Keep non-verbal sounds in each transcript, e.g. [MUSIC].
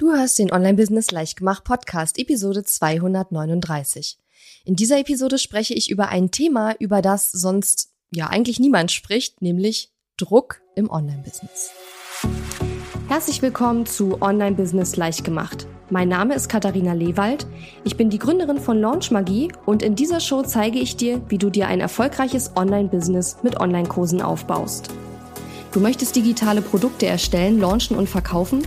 Du hörst den Online-Business Leichtgemacht Podcast, Episode 239. In dieser Episode spreche ich über ein Thema, über das sonst ja eigentlich niemand spricht, nämlich Druck im Online-Business. Herzlich willkommen zu Online-Business Leichtgemacht. Mein Name ist Katharina Lewald. Ich bin die Gründerin von Launch Magie und in dieser Show zeige ich dir, wie du dir ein erfolgreiches Online-Business mit Online-Kursen aufbaust. Du möchtest digitale Produkte erstellen, launchen und verkaufen?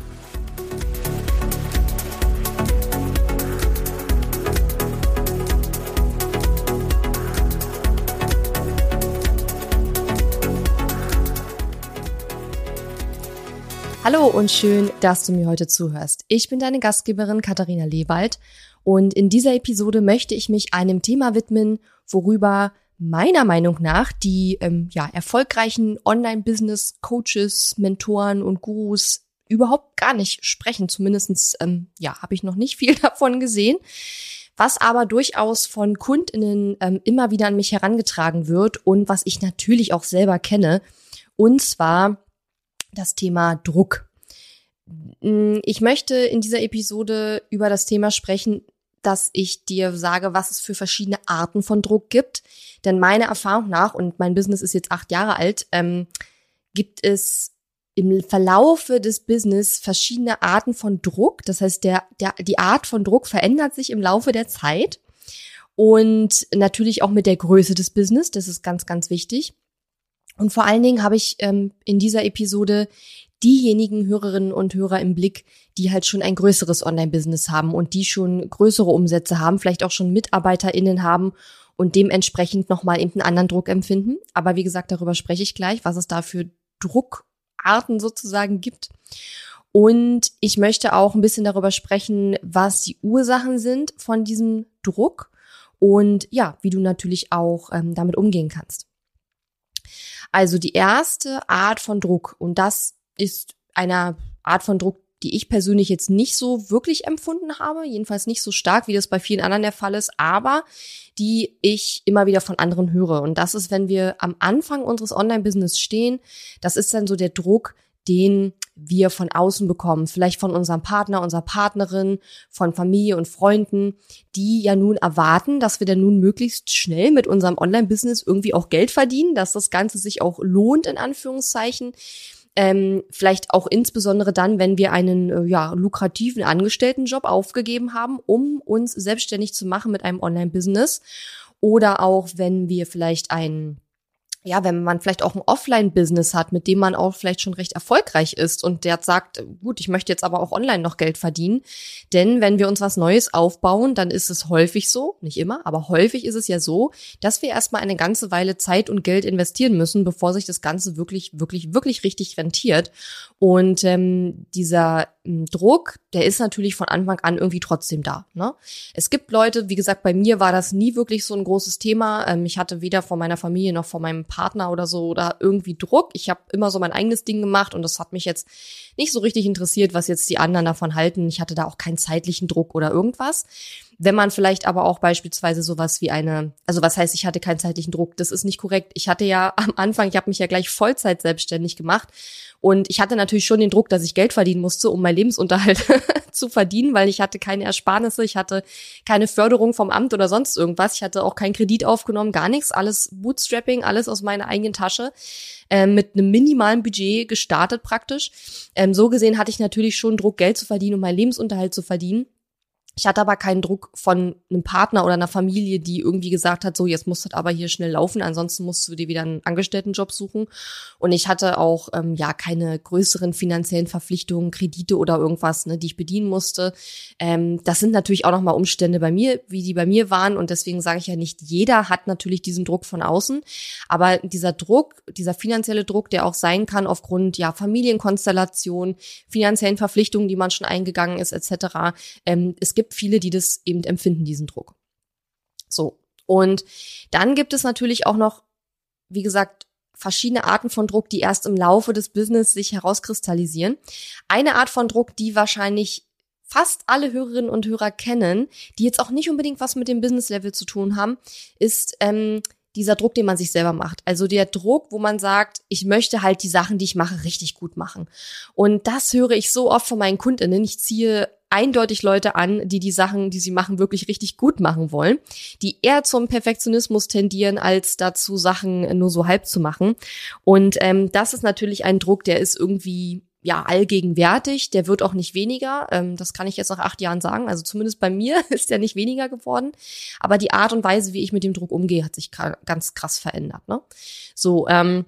Hallo und schön, dass du mir heute zuhörst. Ich bin deine Gastgeberin Katharina Lewald und in dieser Episode möchte ich mich einem Thema widmen, worüber meiner Meinung nach die ähm, ja, erfolgreichen Online-Business-Coaches, Mentoren und Gurus überhaupt gar nicht sprechen. Zumindestens ähm, ja, habe ich noch nicht viel [LAUGHS] davon gesehen. Was aber durchaus von KundInnen ähm, immer wieder an mich herangetragen wird und was ich natürlich auch selber kenne. Und zwar das Thema Druck. Mm, ich möchte in dieser Episode über das Thema sprechen, dass ich dir sage, was es für verschiedene Arten von Druck gibt. Denn meiner Erfahrung nach, und mein Business ist jetzt acht Jahre alt, ähm, gibt es im Verlaufe des Business verschiedene Arten von Druck. Das heißt, der, der, die Art von Druck verändert sich im Laufe der Zeit. Und natürlich auch mit der Größe des Business. Das ist ganz, ganz wichtig. Und vor allen Dingen habe ich ähm, in dieser Episode diejenigen Hörerinnen und Hörer im Blick, die halt schon ein größeres Online-Business haben und die schon größere Umsätze haben, vielleicht auch schon MitarbeiterInnen haben und dementsprechend nochmal eben einen anderen Druck empfinden. Aber wie gesagt, darüber spreche ich gleich, was es da für Druckarten sozusagen gibt. Und ich möchte auch ein bisschen darüber sprechen, was die Ursachen sind von diesem Druck und ja, wie du natürlich auch ähm, damit umgehen kannst. Also die erste Art von Druck, und das ist eine Art von Druck, die ich persönlich jetzt nicht so wirklich empfunden habe, jedenfalls nicht so stark, wie das bei vielen anderen der Fall ist, aber die ich immer wieder von anderen höre. Und das ist, wenn wir am Anfang unseres Online-Business stehen, das ist dann so der Druck, den wir von außen bekommen, vielleicht von unserem Partner, unserer Partnerin, von Familie und Freunden, die ja nun erwarten, dass wir dann nun möglichst schnell mit unserem Online-Business irgendwie auch Geld verdienen, dass das Ganze sich auch lohnt, in Anführungszeichen. Ähm, vielleicht auch insbesondere dann, wenn wir einen äh, ja, lukrativen Angestelltenjob aufgegeben haben, um uns selbstständig zu machen mit einem Online-Business. Oder auch, wenn wir vielleicht einen ja, wenn man vielleicht auch ein Offline-Business hat, mit dem man auch vielleicht schon recht erfolgreich ist und der sagt, gut, ich möchte jetzt aber auch online noch Geld verdienen. Denn wenn wir uns was Neues aufbauen, dann ist es häufig so, nicht immer, aber häufig ist es ja so, dass wir erstmal eine ganze Weile Zeit und Geld investieren müssen, bevor sich das Ganze wirklich, wirklich, wirklich richtig rentiert. Und ähm, dieser ähm, Druck, der ist natürlich von Anfang an irgendwie trotzdem da. Ne? Es gibt Leute, wie gesagt, bei mir war das nie wirklich so ein großes Thema. Ähm, ich hatte weder von meiner Familie noch von meinem Partner oder so oder irgendwie Druck. Ich habe immer so mein eigenes Ding gemacht und das hat mich jetzt nicht so richtig interessiert, was jetzt die anderen davon halten. Ich hatte da auch keinen zeitlichen Druck oder irgendwas. Wenn man vielleicht aber auch beispielsweise sowas wie eine, also was heißt, ich hatte keinen zeitlichen Druck, das ist nicht korrekt. Ich hatte ja [LAUGHS] am Anfang, ich habe mich ja gleich Vollzeit selbstständig gemacht und ich hatte natürlich schon den Druck, dass ich Geld verdienen musste, um mein Lebensunterhalt [LAUGHS] zu verdienen, weil ich hatte keine Ersparnisse, ich hatte keine Förderung vom Amt oder sonst irgendwas, ich hatte auch keinen Kredit aufgenommen, gar nichts, alles Bootstrapping, alles aus meiner eigenen Tasche äh, mit einem minimalen Budget gestartet praktisch. Ähm, so gesehen hatte ich natürlich schon Druck, Geld zu verdienen, um meinen Lebensunterhalt zu verdienen. Ich hatte aber keinen Druck von einem Partner oder einer Familie, die irgendwie gesagt hat, so jetzt musst du aber hier schnell laufen, ansonsten musst du dir wieder einen Angestelltenjob suchen. Und ich hatte auch ähm, ja keine größeren finanziellen Verpflichtungen, Kredite oder irgendwas, ne, die ich bedienen musste. Ähm, das sind natürlich auch nochmal Umstände bei mir, wie die bei mir waren. Und deswegen sage ich ja nicht, jeder hat natürlich diesen Druck von außen. Aber dieser Druck, dieser finanzielle Druck, der auch sein kann aufgrund ja Familienkonstellation, finanziellen Verpflichtungen, die man schon eingegangen ist, etc. Ähm, es gibt gibt viele, die das eben empfinden, diesen Druck. So. Und dann gibt es natürlich auch noch, wie gesagt, verschiedene Arten von Druck, die erst im Laufe des Business sich herauskristallisieren. Eine Art von Druck, die wahrscheinlich fast alle Hörerinnen und Hörer kennen, die jetzt auch nicht unbedingt was mit dem Business Level zu tun haben, ist ähm, dieser Druck, den man sich selber macht. Also der Druck, wo man sagt, ich möchte halt die Sachen, die ich mache, richtig gut machen. Und das höre ich so oft von meinen Kundinnen. Ich ziehe eindeutig Leute an, die die Sachen, die sie machen, wirklich richtig gut machen wollen, die eher zum Perfektionismus tendieren, als dazu Sachen nur so halb zu machen. Und ähm, das ist natürlich ein Druck, der ist irgendwie ja allgegenwärtig, der wird auch nicht weniger. Ähm, das kann ich jetzt nach acht Jahren sagen. Also zumindest bei mir [LAUGHS] ist der nicht weniger geworden. Aber die Art und Weise, wie ich mit dem Druck umgehe, hat sich ganz krass verändert. Ne? So, ähm,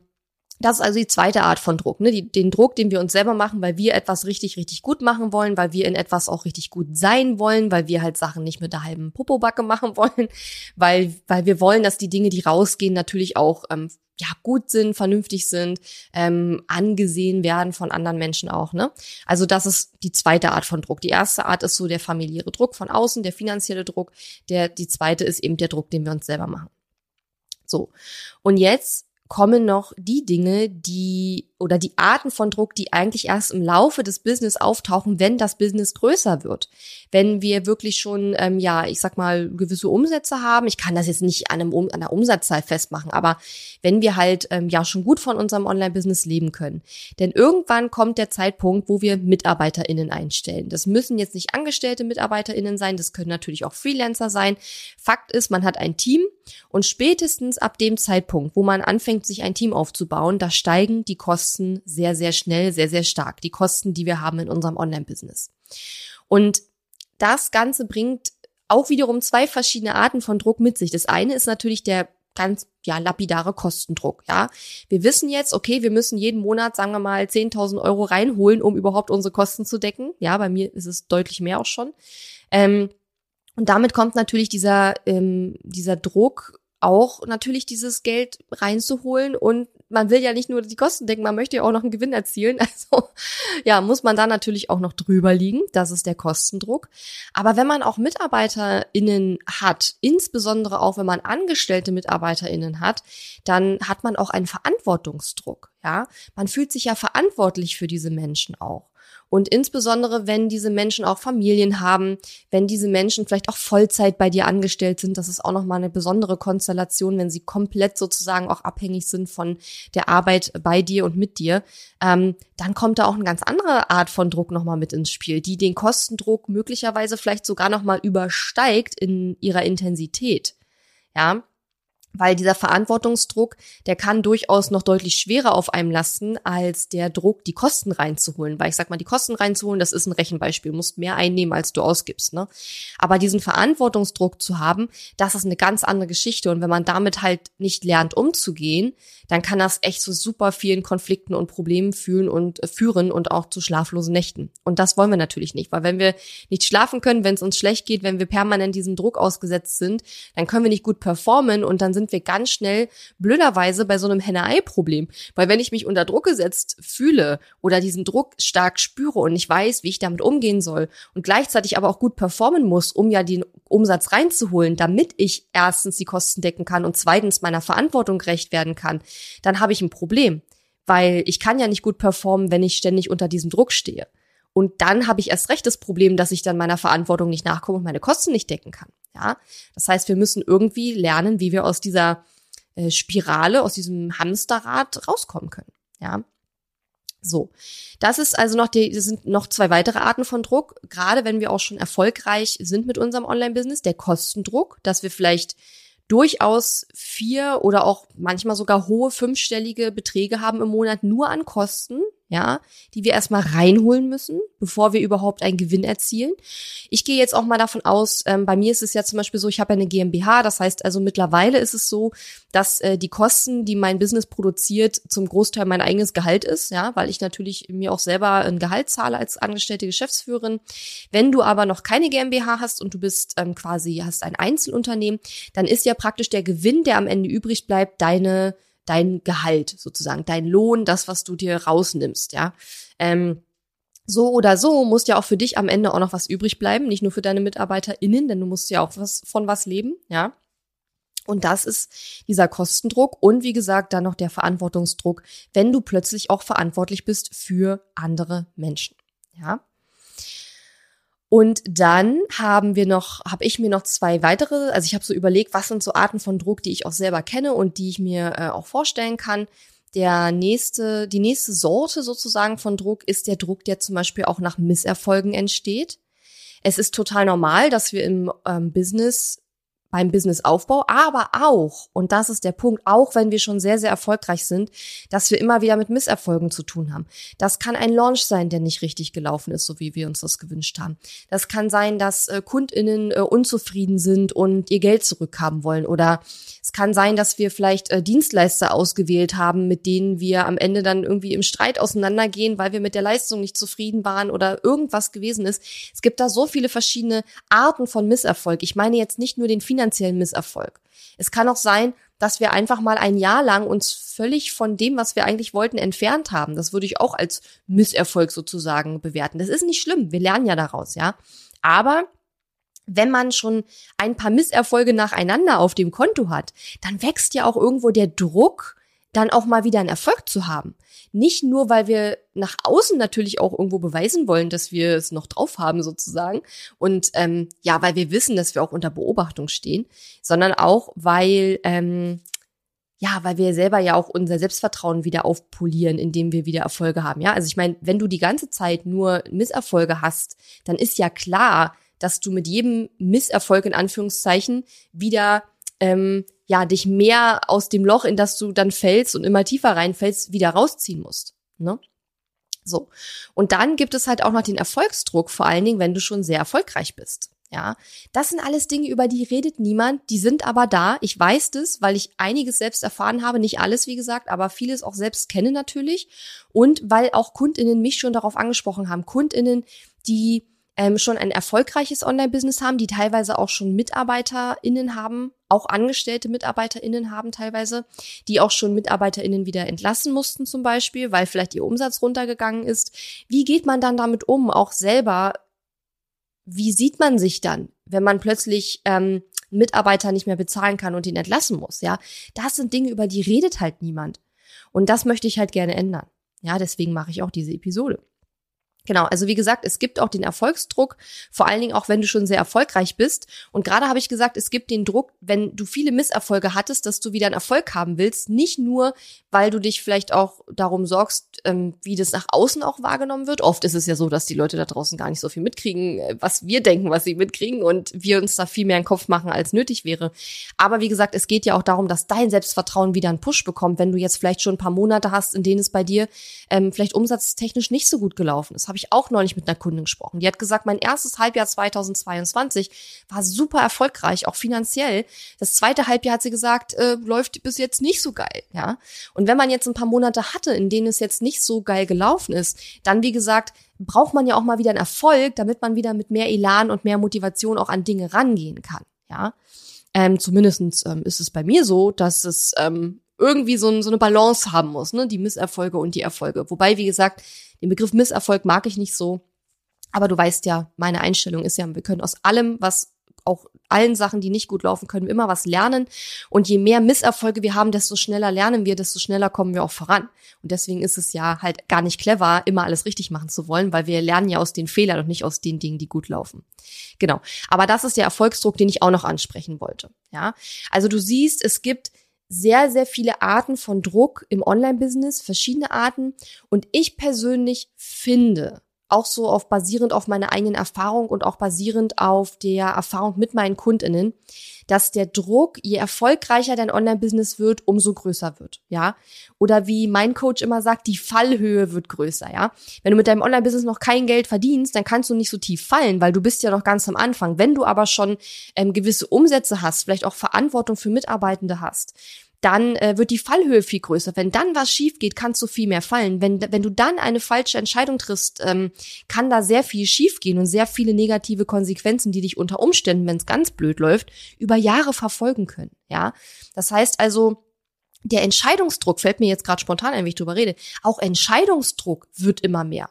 das ist also die zweite Art von Druck, ne? Die, den Druck, den wir uns selber machen, weil wir etwas richtig, richtig gut machen wollen, weil wir in etwas auch richtig gut sein wollen, weil wir halt Sachen nicht mit der halben Popobacke [LAUGHS] machen wollen, weil, weil wir wollen, dass die Dinge, die rausgehen, natürlich auch ähm, ja gut sind, vernünftig sind, ähm, angesehen werden von anderen Menschen auch. Ne? Also das ist die zweite Art von Druck. Die erste Art ist so der familiäre Druck von außen, der finanzielle Druck. Der die zweite ist eben der Druck, den wir uns selber machen. So und jetzt kommen noch die Dinge, die oder die Arten von Druck, die eigentlich erst im Laufe des Business auftauchen, wenn das Business größer wird. Wenn wir wirklich schon, ähm, ja, ich sag mal, gewisse Umsätze haben. Ich kann das jetzt nicht an, einem, an einer Umsatzzahl festmachen, aber wenn wir halt ähm, ja schon gut von unserem Online-Business leben können. Denn irgendwann kommt der Zeitpunkt, wo wir MitarbeiterInnen einstellen. Das müssen jetzt nicht angestellte MitarbeiterInnen sein, das können natürlich auch Freelancer sein. Fakt ist, man hat ein Team und spätestens ab dem Zeitpunkt, wo man anfängt, sich ein Team aufzubauen, da steigen die Kosten Kosten sehr, sehr schnell, sehr, sehr stark. Die Kosten, die wir haben in unserem Online-Business. Und das Ganze bringt auch wiederum zwei verschiedene Arten von Druck mit sich. Das eine ist natürlich der ganz ja lapidare Kostendruck. Ja, wir wissen jetzt, okay, wir müssen jeden Monat, sagen wir mal, 10.000 Euro reinholen, um überhaupt unsere Kosten zu decken. Ja, bei mir ist es deutlich mehr auch schon. Ähm, und damit kommt natürlich dieser ähm, dieser Druck auch natürlich dieses Geld reinzuholen und man will ja nicht nur die Kosten decken, man möchte ja auch noch einen Gewinn erzielen. [LAUGHS] Also ja, muss man da natürlich auch noch drüber liegen. Das ist der Kostendruck. Aber wenn man auch MitarbeiterInnen hat, insbesondere auch wenn man angestellte MitarbeiterInnen hat, dann hat man auch einen Verantwortungsdruck. Ja, man fühlt sich ja verantwortlich für diese Menschen auch. Und insbesondere, wenn diese Menschen auch Familien haben, wenn diese Menschen vielleicht auch Vollzeit bei dir angestellt sind, das ist auch nochmal eine besondere Konstellation, wenn sie komplett sozusagen auch abhängig sind von der Arbeit bei dir und mit dir, ähm, dann kommt da auch eine ganz andere Art von Druck nochmal mit ins Spiel, die den Kostendruck möglicherweise vielleicht sogar nochmal übersteigt in ihrer Intensität. Ja, weil dieser Verantwortungsdruck, der kann durchaus noch deutlich schwerer auf einem lasten, als der Druck, die Kosten reinzuholen. Weil ich sag mal, die Kosten reinzuholen, das ist ein Rechenbeispiel. Du musst mehr einnehmen, als du ausgibst. Ne? Aber diesen Verantwortungsdruck zu haben, das ist eine ganz andere Geschichte. Und wenn man damit halt nicht lernt, umzugehen, dann kann das echt zu super vielen Konflikten und Problemen fühlen und äh, führen und auch zu schlaflosen Nächten. Und das wollen wir natürlich nicht, weil wenn wir nicht schlafen können, wenn es uns schlecht geht, wenn wir permanent diesem Druck ausgesetzt sind, dann können wir nicht gut performen und dann sind sind wir ganz schnell blöderweise bei so einem Henne-Ei-Problem. Weil wenn ich mich unter Druck gesetzt fühle oder diesen Druck stark spüre und nicht weiß, wie ich damit umgehen soll und gleichzeitig aber auch gut performen muss, um ja den Umsatz reinzuholen, damit ich erstens die Kosten decken kann und zweitens meiner Verantwortung gerecht werden kann, dann habe ich ein Problem. Weil ich kann ja nicht gut performen, wenn ich ständig unter diesem Druck stehe. Und dann habe ich erst recht das Problem, dass ich dann meiner Verantwortung nicht nachkomme und meine Kosten nicht decken kann. Ja, das heißt, wir müssen irgendwie lernen, wie wir aus dieser äh, Spirale, aus diesem Hamsterrad rauskommen können. Ja. So, das ist also noch die, das sind noch zwei weitere Arten von Druck. Gerade wenn wir auch schon erfolgreich sind mit unserem Online-Business, der Kostendruck, dass wir vielleicht durchaus vier oder auch manchmal sogar hohe fünfstellige Beträge haben im Monat nur an Kosten, ja, die wir erstmal reinholen müssen, bevor wir überhaupt einen Gewinn erzielen. Ich gehe jetzt auch mal davon aus, ähm, bei mir ist es ja zum Beispiel so, ich habe ja eine GmbH, das heißt also mittlerweile ist es so, dass äh, die Kosten, die mein Business produziert, zum Großteil mein eigenes Gehalt ist, ja, weil ich natürlich mir auch selber ein Gehalt zahle als angestellte Geschäftsführerin. Wenn du aber noch keine GmbH hast und du bist ähm, quasi, hast ein Einzelunternehmen, dann ist ja praktisch der Gewinn, der am Ende übrig bleibt, deine dein Gehalt sozusagen, dein Lohn, das, was du dir rausnimmst, ja. Ähm, so oder so muss ja auch für dich am Ende auch noch was übrig bleiben, nicht nur für deine MitarbeiterInnen, denn du musst ja auch was von was leben, ja. Und das ist dieser Kostendruck und wie gesagt dann noch der Verantwortungsdruck, wenn du plötzlich auch verantwortlich bist für andere Menschen, ja. Und dann haben wir noch, habe ich mir noch zwei weitere, also ich habe so überlegt, was sind so Arten von Druck, die ich auch selber kenne und die ich mir äh, auch vorstellen kann. Der nächste, die nächste Sorte sozusagen von Druck ist der Druck, der zum Beispiel auch nach Misserfolgen entsteht. Es ist total normal, dass wir im ähm, Business beim Businessaufbau, aber auch, und das ist der Punkt, auch wenn wir schon sehr, sehr erfolgreich sind, dass wir immer wieder mit Misserfolgen zu tun haben. Das kann ein Launch sein, der nicht richtig gelaufen ist, so wie wir uns das gewünscht haben. Das kann sein, dass äh, KundInnen äh, unzufrieden sind und ihr Geld zurückhaben wollen. Oder es kann sein, dass wir vielleicht äh, Dienstleister ausgewählt haben, mit denen wir am Ende dann irgendwie im Streit auseinandergehen, weil wir mit der Leistung nicht zufrieden waren oder irgendwas gewesen ist. Es gibt da so viele verschiedene Arten von Misserfolg. Ich meine jetzt nicht nur den finanziellen finanziellen Misserfolg. Es kann auch sein, dass wir einfach mal ein Jahr lang uns völlig von dem, was wir eigentlich wollten, entfernt haben. Das würde ich auch als Misserfolg sozusagen bewerten. Das ist nicht schlimm. Wir lernen ja daraus, ja. Aber wenn man schon ein paar Misserfolge nacheinander auf dem Konto hat, dann wächst ja auch irgendwo der Druck, dann auch mal wieder einen Erfolg zu haben. Nicht nur, weil wir nach außen natürlich auch irgendwo beweisen wollen, dass wir es noch drauf haben sozusagen und ähm, ja, weil wir wissen, dass wir auch unter Beobachtung stehen, sondern auch, weil ähm, ja, weil wir selber ja auch unser Selbstvertrauen wieder aufpolieren, indem wir wieder Erfolge haben. Ja, also ich meine, wenn du die ganze Zeit nur Misserfolge hast, dann ist ja klar, dass du mit jedem Misserfolg in Anführungszeichen wieder ähm, ja, dich mehr aus dem Loch, in das du dann fällst und immer tiefer reinfällst, wieder rausziehen musst. Ne? So. Und dann gibt es halt auch noch den Erfolgsdruck, vor allen Dingen, wenn du schon sehr erfolgreich bist. Ja, das sind alles Dinge, über die redet niemand, die sind aber da. Ich weiß das, weil ich einiges selbst erfahren habe, nicht alles, wie gesagt, aber vieles auch selbst kenne natürlich. Und weil auch KundInnen mich schon darauf angesprochen haben. KundInnen, die ähm, schon ein erfolgreiches Online-Business haben, die teilweise auch schon MitarbeiterInnen haben, auch angestellte MitarbeiterInnen haben teilweise, die auch schon MitarbeiterInnen wieder entlassen mussten zum Beispiel, weil vielleicht ihr Umsatz runtergegangen ist. Wie geht man dann damit um, auch selber? Wie sieht man sich dann, wenn man plötzlich ähm, Mitarbeiter nicht mehr bezahlen kann und ihn entlassen muss? Ja, das sind Dinge, über die redet halt niemand. Und das möchte ich halt gerne ändern. Ja, deswegen mache ich auch diese Episode. Genau, also wie gesagt, es gibt auch den Erfolgsdruck, vor allen Dingen auch, wenn du schon sehr erfolgreich bist. Und gerade habe ich gesagt, es gibt den Druck, wenn du viele Misserfolge hattest, dass du wieder einen Erfolg haben willst. Nicht nur, weil du dich vielleicht auch darum sorgst, ähm, wie das nach außen auch wahrgenommen wird. Oft ist es ja so, dass die Leute da draußen gar nicht so viel mitkriegen, äh, was wir denken, was sie mitkriegen und wir uns da viel mehr in den Kopf machen, als nötig wäre. Aber wie gesagt, es geht ja auch darum, dass dein Selbstvertrauen wieder einen Push bekommt, wenn du jetzt vielleicht schon ein paar Monate hast, in denen es bei dir ähm, vielleicht umsatztechnisch nicht so gut gelaufen ist habe ich auch neulich mit einer Kundin gesprochen. Die hat gesagt, mein erstes Halbjahr 2022 war super erfolgreich, auch finanziell. Das zweite Halbjahr hat sie gesagt, äh, läuft bis jetzt nicht so geil, ja. Und wenn man jetzt ein paar Monate hatte, in denen es jetzt nicht so geil gelaufen ist, dann wie gesagt, braucht man ja auch mal wieder einen Erfolg, damit man wieder mit mehr Elan und mehr Motivation auch an Dinge rangehen kann, ja. Ähm, zumindestens ähm, ist es bei mir so, dass es ähm, irgendwie so, so eine Balance haben muss, ne? Die Misserfolge und die Erfolge. Wobei, wie gesagt, den Begriff Misserfolg mag ich nicht so. Aber du weißt ja, meine Einstellung ist ja, wir können aus allem, was auch allen Sachen, die nicht gut laufen, können wir immer was lernen. Und je mehr Misserfolge wir haben, desto schneller lernen wir, desto schneller kommen wir auch voran. Und deswegen ist es ja halt gar nicht clever, immer alles richtig machen zu wollen, weil wir lernen ja aus den Fehlern und nicht aus den Dingen, die gut laufen. Genau. Aber das ist der Erfolgsdruck, den ich auch noch ansprechen wollte. Ja. Also du siehst, es gibt sehr, sehr viele Arten von Druck im Online-Business, verschiedene Arten. Und ich persönlich finde, auch so auf basierend auf meiner eigenen Erfahrung und auch basierend auf der Erfahrung mit meinen KundInnen, dass der Druck, je erfolgreicher dein Online-Business wird, umso größer wird, ja. Oder wie mein Coach immer sagt, die Fallhöhe wird größer, ja. Wenn du mit deinem Online-Business noch kein Geld verdienst, dann kannst du nicht so tief fallen, weil du bist ja noch ganz am Anfang. Wenn du aber schon ähm, gewisse Umsätze hast, vielleicht auch Verantwortung für Mitarbeitende hast, dann äh, wird die Fallhöhe viel größer. Wenn dann was schief geht, kannst du viel mehr fallen. Wenn, wenn du dann eine falsche Entscheidung triffst, ähm, kann da sehr viel schief gehen und sehr viele negative Konsequenzen, die dich unter Umständen, wenn es ganz blöd läuft, über Jahre verfolgen können. Ja, das heißt also, der Entscheidungsdruck fällt mir jetzt gerade spontan ein, wenn ich drüber rede. Auch Entscheidungsdruck wird immer mehr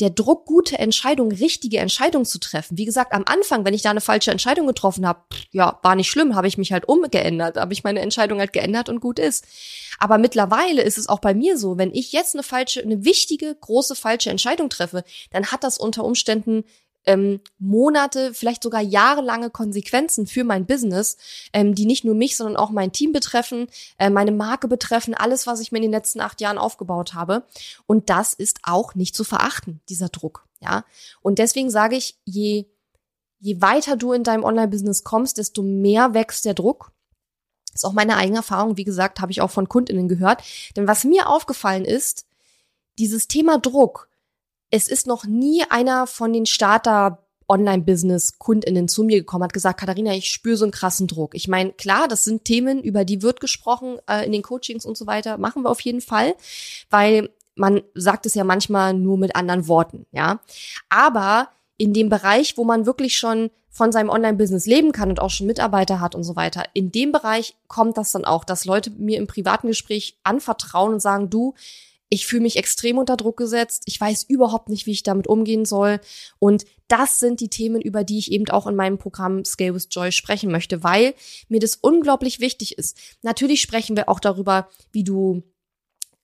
der Druck, gute Entscheidungen, richtige Entscheidungen zu treffen. Wie gesagt, am Anfang, wenn ich da eine falsche Entscheidung getroffen habe, ja, war nicht schlimm, habe ich mich halt umgeändert, habe ich meine Entscheidung halt geändert und gut ist. Aber mittlerweile ist es auch bei mir so, wenn ich jetzt eine falsche, eine wichtige, große falsche Entscheidung treffe, dann hat das unter Umständen ähm, Monate, vielleicht sogar jahrelange Konsequenzen für mein Business, ähm, die nicht nur mich, sondern auch mein Team betreffen, äh, meine Marke betreffen, alles, was ich mir in den letzten acht Jahren aufgebaut habe. Und das ist auch nicht zu verachten, dieser Druck. Ja. Und deswegen sage ich, je, je weiter du in deinem Online-Business kommst, desto mehr wächst der Druck. Ist auch meine eigene Erfahrung. Wie gesagt, habe ich auch von KundInnen gehört. Denn was mir aufgefallen ist, dieses Thema Druck, es ist noch nie einer von den Starter Online-Business-KundInnen zu mir gekommen, hat gesagt, Katharina, ich spüre so einen krassen Druck. Ich meine, klar, das sind Themen, über die wird gesprochen äh, in den Coachings und so weiter, machen wir auf jeden Fall, weil man sagt es ja manchmal nur mit anderen Worten, ja. Aber in dem Bereich, wo man wirklich schon von seinem Online-Business leben kann und auch schon Mitarbeiter hat und so weiter, in dem Bereich kommt das dann auch, dass Leute mir im privaten Gespräch anvertrauen und sagen, du, ich fühle mich extrem unter Druck gesetzt. Ich weiß überhaupt nicht, wie ich damit umgehen soll. Und das sind die Themen, über die ich eben auch in meinem Programm Scale with Joy sprechen möchte, weil mir das unglaublich wichtig ist. Natürlich sprechen wir auch darüber, wie du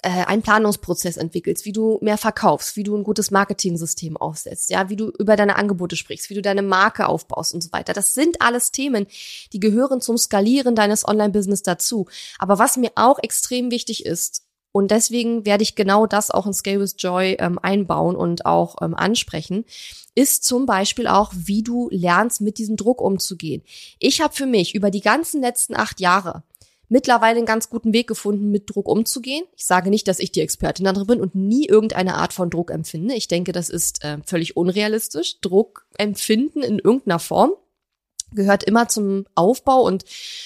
äh, einen Planungsprozess entwickelst, wie du mehr verkaufst, wie du ein gutes Marketing-System aufsetzt, ja, wie du über deine Angebote sprichst, wie du deine Marke aufbaust und so weiter. Das sind alles Themen, die gehören zum Skalieren deines Online-Business dazu. Aber was mir auch extrem wichtig ist, und deswegen werde ich genau das auch in Scale with Joy ähm, einbauen und auch ähm, ansprechen, ist zum Beispiel auch, wie du lernst, mit diesem Druck umzugehen. Ich habe für mich über die ganzen letzten acht Jahre mittlerweile einen ganz guten Weg gefunden, mit Druck umzugehen. Ich sage nicht, dass ich die Expertin darin bin und nie irgendeine Art von Druck empfinde. Ich denke, das ist äh, völlig unrealistisch. Druck empfinden in irgendeiner Form gehört immer zum Aufbau und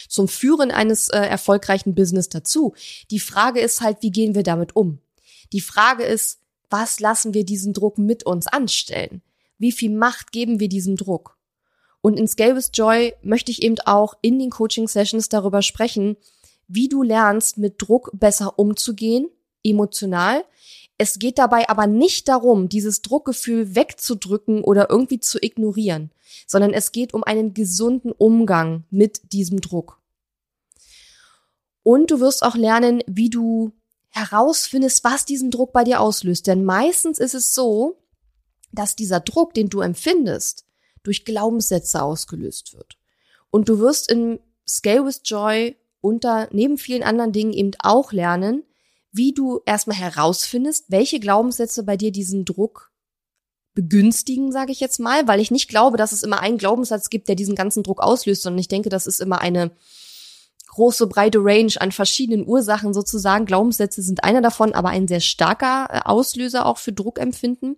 zum Führen eines äh, erfolgreichen Business dazu. Die Frage ist halt, wie gehen wir damit um? Die Frage ist, was lassen wir diesen Druck mit uns anstellen? Wie viel Macht geben wir diesem Druck? Und in Scale with Joy möchte ich eben auch in den Coaching Sessions darüber sprechen, wie du lernst, mit Druck besser umzugehen, emotional, es geht dabei aber nicht darum, dieses Druckgefühl wegzudrücken oder irgendwie zu ignorieren, sondern es geht um einen gesunden Umgang mit diesem Druck. Und du wirst auch lernen, wie du herausfindest, was diesen Druck bei dir auslöst. Denn meistens ist es so, dass dieser Druck, den du empfindest, durch Glaubenssätze ausgelöst wird. Und du wirst in Scale with Joy unter neben vielen anderen Dingen eben auch lernen, wie du erstmal herausfindest, welche Glaubenssätze bei dir diesen Druck begünstigen, sage ich jetzt mal, weil ich nicht glaube, dass es immer einen Glaubenssatz gibt, der diesen ganzen Druck auslöst, sondern ich denke, das ist immer eine große, breite Range an verschiedenen Ursachen sozusagen. Glaubenssätze sind einer davon, aber ein sehr starker äh, Auslöser auch für Druckempfinden.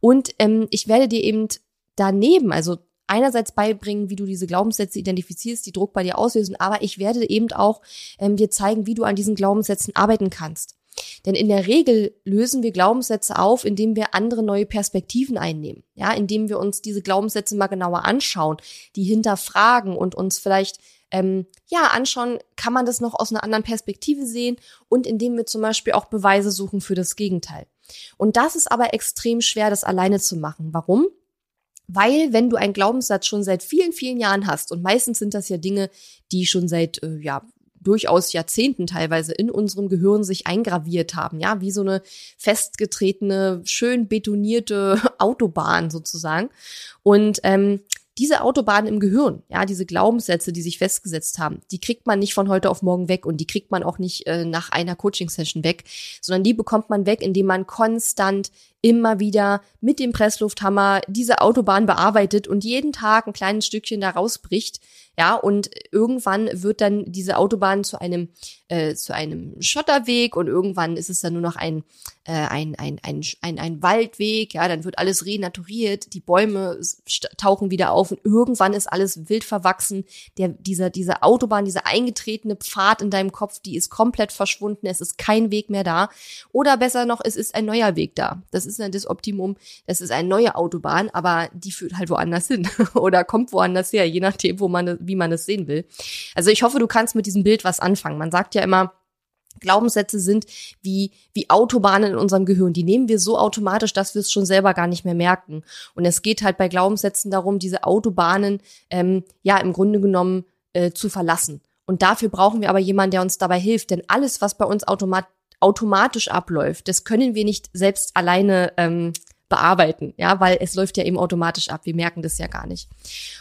Und ähm, ich werde dir eben daneben, also einerseits beibringen, wie du diese Glaubenssätze identifizierst, die Druck bei dir auslösen, aber ich werde eben auch ähm, dir zeigen, wie du an diesen Glaubenssätzen arbeiten kannst. Denn in der Regel lösen wir Glaubenssätze auf, indem wir andere neue Perspektiven einnehmen. Ja, indem wir uns diese Glaubenssätze mal genauer anschauen, die hinterfragen und uns vielleicht ähm, ja anschauen, kann man das noch aus einer anderen Perspektive sehen und indem wir zum Beispiel auch Beweise suchen für das Gegenteil. Und das ist aber extrem schwer, das alleine zu machen. Warum? Weil, wenn du einen Glaubenssatz schon seit vielen, vielen Jahren hast, und meistens sind das ja Dinge, die schon seit, äh, ja, durchaus Jahrzehnten teilweise in unserem Gehirn sich eingraviert haben, ja, wie so eine festgetretene, schön betonierte [LAUGHS] Autobahn sozusagen. Und ähm, diese Autobahn im Gehirn, ja, diese Glaubenssätze, die sich festgesetzt haben, die kriegt man nicht von heute auf morgen weg und die kriegt man auch nicht äh, nach einer Coaching-Session weg, sondern die bekommt man weg, indem man konstant immer wieder mit dem Presslufthammer diese Autobahn bearbeitet und jeden Tag ein kleines Stückchen da rausbricht. Ja, und irgendwann wird dann diese Autobahn zu einem, äh, zu einem Schotterweg und irgendwann ist es dann nur noch ein, äh, ein, ein, ein, ein, ein Waldweg. Ja, dann wird alles renaturiert, die Bäume tauchen wieder auf und irgendwann ist alles wild verwachsen. Der, dieser, diese Autobahn, dieser eingetretene Pfad in deinem Kopf, die ist komplett verschwunden. Es ist kein Weg mehr da. Oder besser noch, es ist ein neuer Weg da. Das ist dann das Optimum. Das ist eine neue Autobahn, aber die führt halt woanders hin [LAUGHS] oder kommt woanders her, je nachdem, wo man, wie man es sehen will. Also ich hoffe, du kannst mit diesem Bild was anfangen. Man sagt ja immer, Glaubenssätze sind wie, wie Autobahnen in unserem Gehirn. Die nehmen wir so automatisch, dass wir es schon selber gar nicht mehr merken. Und es geht halt bei Glaubenssätzen darum, diese Autobahnen ähm, ja im Grunde genommen äh, zu verlassen. Und dafür brauchen wir aber jemanden, der uns dabei hilft. Denn alles, was bei uns automat automatisch abläuft, das können wir nicht selbst alleine ähm, bearbeiten, ja, weil es läuft ja eben automatisch ab. Wir merken das ja gar nicht.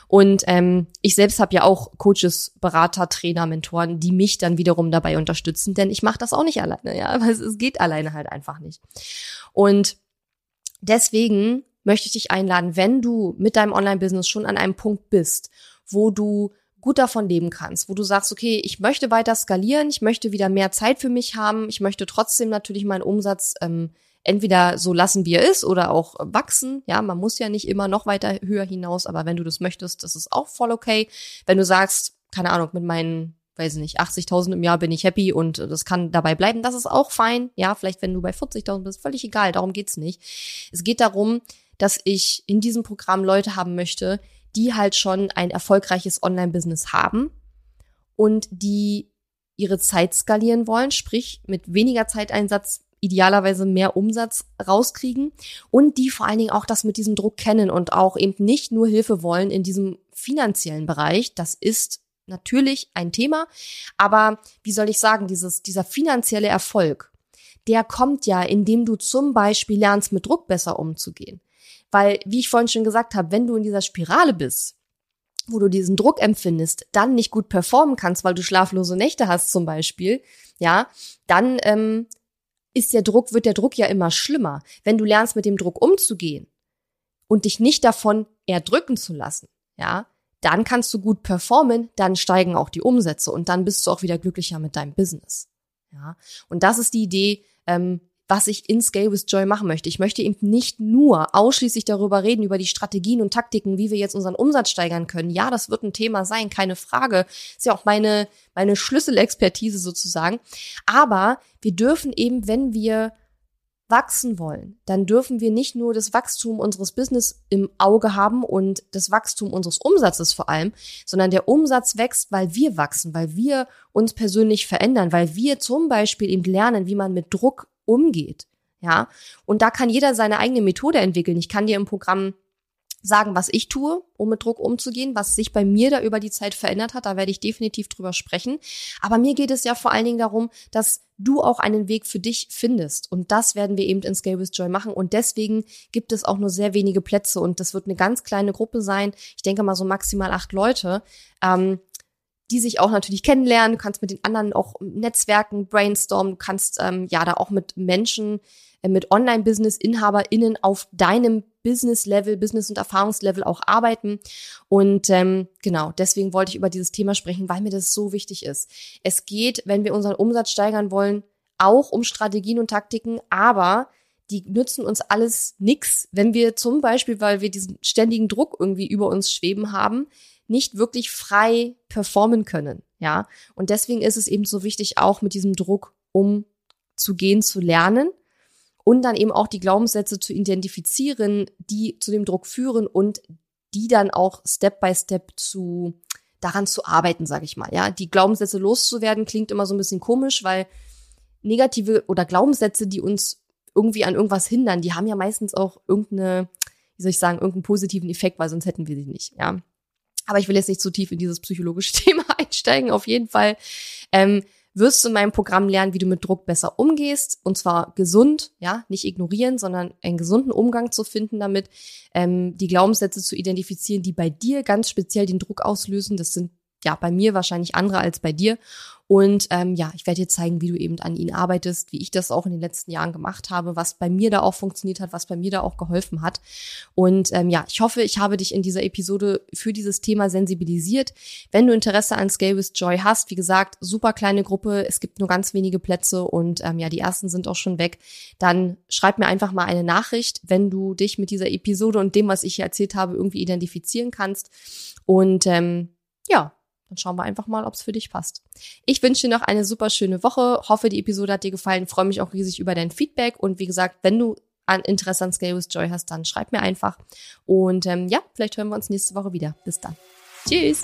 Und ähm, ich selbst habe ja auch Coaches, Berater, Trainer, Mentoren, die mich dann wiederum dabei unterstützen, denn ich mache das auch nicht alleine, ja, weil [LAUGHS] es, es geht alleine halt einfach nicht. Und deswegen möchte ich dich einladen, wenn du mit deinem Online-Business schon an einem Punkt bist, wo du gut davon leben kannst, wo du sagst, okay, ich möchte weiter skalieren, ich möchte wieder mehr Zeit für mich haben, ich möchte trotzdem natürlich meinen Umsatz ähm, entweder so lassen, wie er ist, oder auch wachsen. Ja, man muss ja nicht immer noch weiter höher hinaus, aber wenn du das möchtest, das ist auch voll okay. Wenn du sagst, keine Ahnung, mit meinen weiß nicht, 80.000 im Jahr bin ich happy und das kann dabei bleiben. Das ist auch fein. Ja, vielleicht wenn du bei 40.000 bist, völlig egal. Darum geht's nicht. Es geht darum, dass ich in diesem Programm Leute haben möchte, die halt schon ein erfolgreiches Online-Business haben und die ihre Zeit skalieren wollen, sprich mit weniger Zeiteinsatz idealerweise mehr Umsatz rauskriegen und die vor allen Dingen auch das mit diesem Druck kennen und auch eben nicht nur Hilfe wollen in diesem finanziellen Bereich. Das ist natürlich ein Thema, aber wie soll ich sagen, dieses, dieser finanzielle Erfolg, der kommt ja, indem du zum Beispiel lernst, mit Druck besser umzugehen. Weil, wie ich vorhin schon gesagt habe, wenn du in dieser Spirale bist, wo du diesen Druck empfindest, dann nicht gut performen kannst, weil du schlaflose Nächte hast zum Beispiel, ja, dann ähm, ist der Druck, wird der Druck ja immer schlimmer. Wenn du lernst, mit dem Druck umzugehen und dich nicht davon erdrücken zu lassen, ja, dann kannst du gut performen, dann steigen auch die Umsätze und dann bist du auch wieder glücklicher mit deinem Business. Ja, und das ist die Idee, ähm, was ich in Scale with Joy machen möchte. Ich möchte eben nicht nur ausschließlich darüber reden, über die Strategien und Taktiken, wie wir jetzt unseren Umsatz steigern können. Ja, das wird ein Thema sein, keine Frage. Ist ja auch meine, meine Schlüsselexpertise sozusagen. Aber wir dürfen eben, wenn wir wachsen wollen, dann dürfen wir nicht nur das Wachstum unseres Business im Auge haben und das Wachstum unseres Umsatzes vor allem, sondern der Umsatz wächst, weil wir wachsen, weil wir uns persönlich verändern, weil wir zum Beispiel eben lernen, wie man mit Druck umgeht. Ja, und da kann jeder seine eigene Methode entwickeln. Ich kann dir im Programm sagen, was ich tue, um mit Druck umzugehen, was sich bei mir da über die Zeit verändert hat. Da werde ich definitiv drüber sprechen. Aber mir geht es ja vor allen Dingen darum, dass du auch einen Weg für dich findest. Und das werden wir eben in Scale with Joy machen. Und deswegen gibt es auch nur sehr wenige Plätze. Und das wird eine ganz kleine Gruppe sein. Ich denke mal so maximal acht Leute. Ähm, die sich auch natürlich kennenlernen. Du kannst mit den anderen auch Netzwerken brainstormen. Du kannst ähm, ja da auch mit Menschen äh, mit Online-Business-InhaberInnen auf deinem Business-Level, Business- und Erfahrungslevel auch arbeiten. Und ähm, genau, deswegen wollte ich über dieses Thema sprechen, weil mir das so wichtig ist. Es geht, wenn wir unseren Umsatz steigern wollen, auch um Strategien und Taktiken, aber die nützen uns alles nix, wenn wir zum Beispiel, weil wir diesen ständigen Druck irgendwie über uns schweben haben, nicht wirklich frei performen können. Ja, und deswegen ist es eben so wichtig, auch mit diesem Druck umzugehen, zu lernen und dann eben auch die Glaubenssätze zu identifizieren, die zu dem Druck führen und die dann auch Step by Step zu daran zu arbeiten, sage ich mal. Ja, die Glaubenssätze loszuwerden klingt immer so ein bisschen komisch, weil negative oder Glaubenssätze, die uns irgendwie an irgendwas hindern, die haben ja meistens auch irgendeine, wie soll ich sagen, irgendeinen positiven Effekt, weil sonst hätten wir sie nicht. Ja, aber ich will jetzt nicht zu tief in dieses psychologische [LAUGHS] Thema einsteigen. Auf jeden Fall ähm, wirst du in meinem Programm lernen, wie du mit Druck besser umgehst und zwar gesund, ja, nicht ignorieren, sondern einen gesunden Umgang zu finden damit, ähm, die Glaubenssätze zu identifizieren, die bei dir ganz speziell den Druck auslösen. Das sind ja bei mir wahrscheinlich andere als bei dir und ähm, ja, ich werde dir zeigen, wie du eben an ihnen arbeitest, wie ich das auch in den letzten Jahren gemacht habe, was bei mir da auch funktioniert hat, was bei mir da auch geholfen hat. Und ähm, ja, ich hoffe, ich habe dich in dieser Episode für dieses Thema sensibilisiert. Wenn du Interesse an Scale with Joy hast, wie gesagt, super kleine Gruppe, es gibt nur ganz wenige Plätze und ähm, ja, die ersten sind auch schon weg, dann schreib mir einfach mal eine Nachricht, wenn du dich mit dieser Episode und dem, was ich hier erzählt habe, irgendwie identifizieren kannst. Und ähm, ja, dann schauen wir einfach mal, ob es für dich passt. Ich wünsche dir noch eine super schöne Woche. Hoffe, die Episode hat dir gefallen. Freue mich auch riesig über dein Feedback. Und wie gesagt, wenn du an Interesse an Scale with Joy hast, dann schreib mir einfach. Und ähm, ja, vielleicht hören wir uns nächste Woche wieder. Bis dann. Tschüss.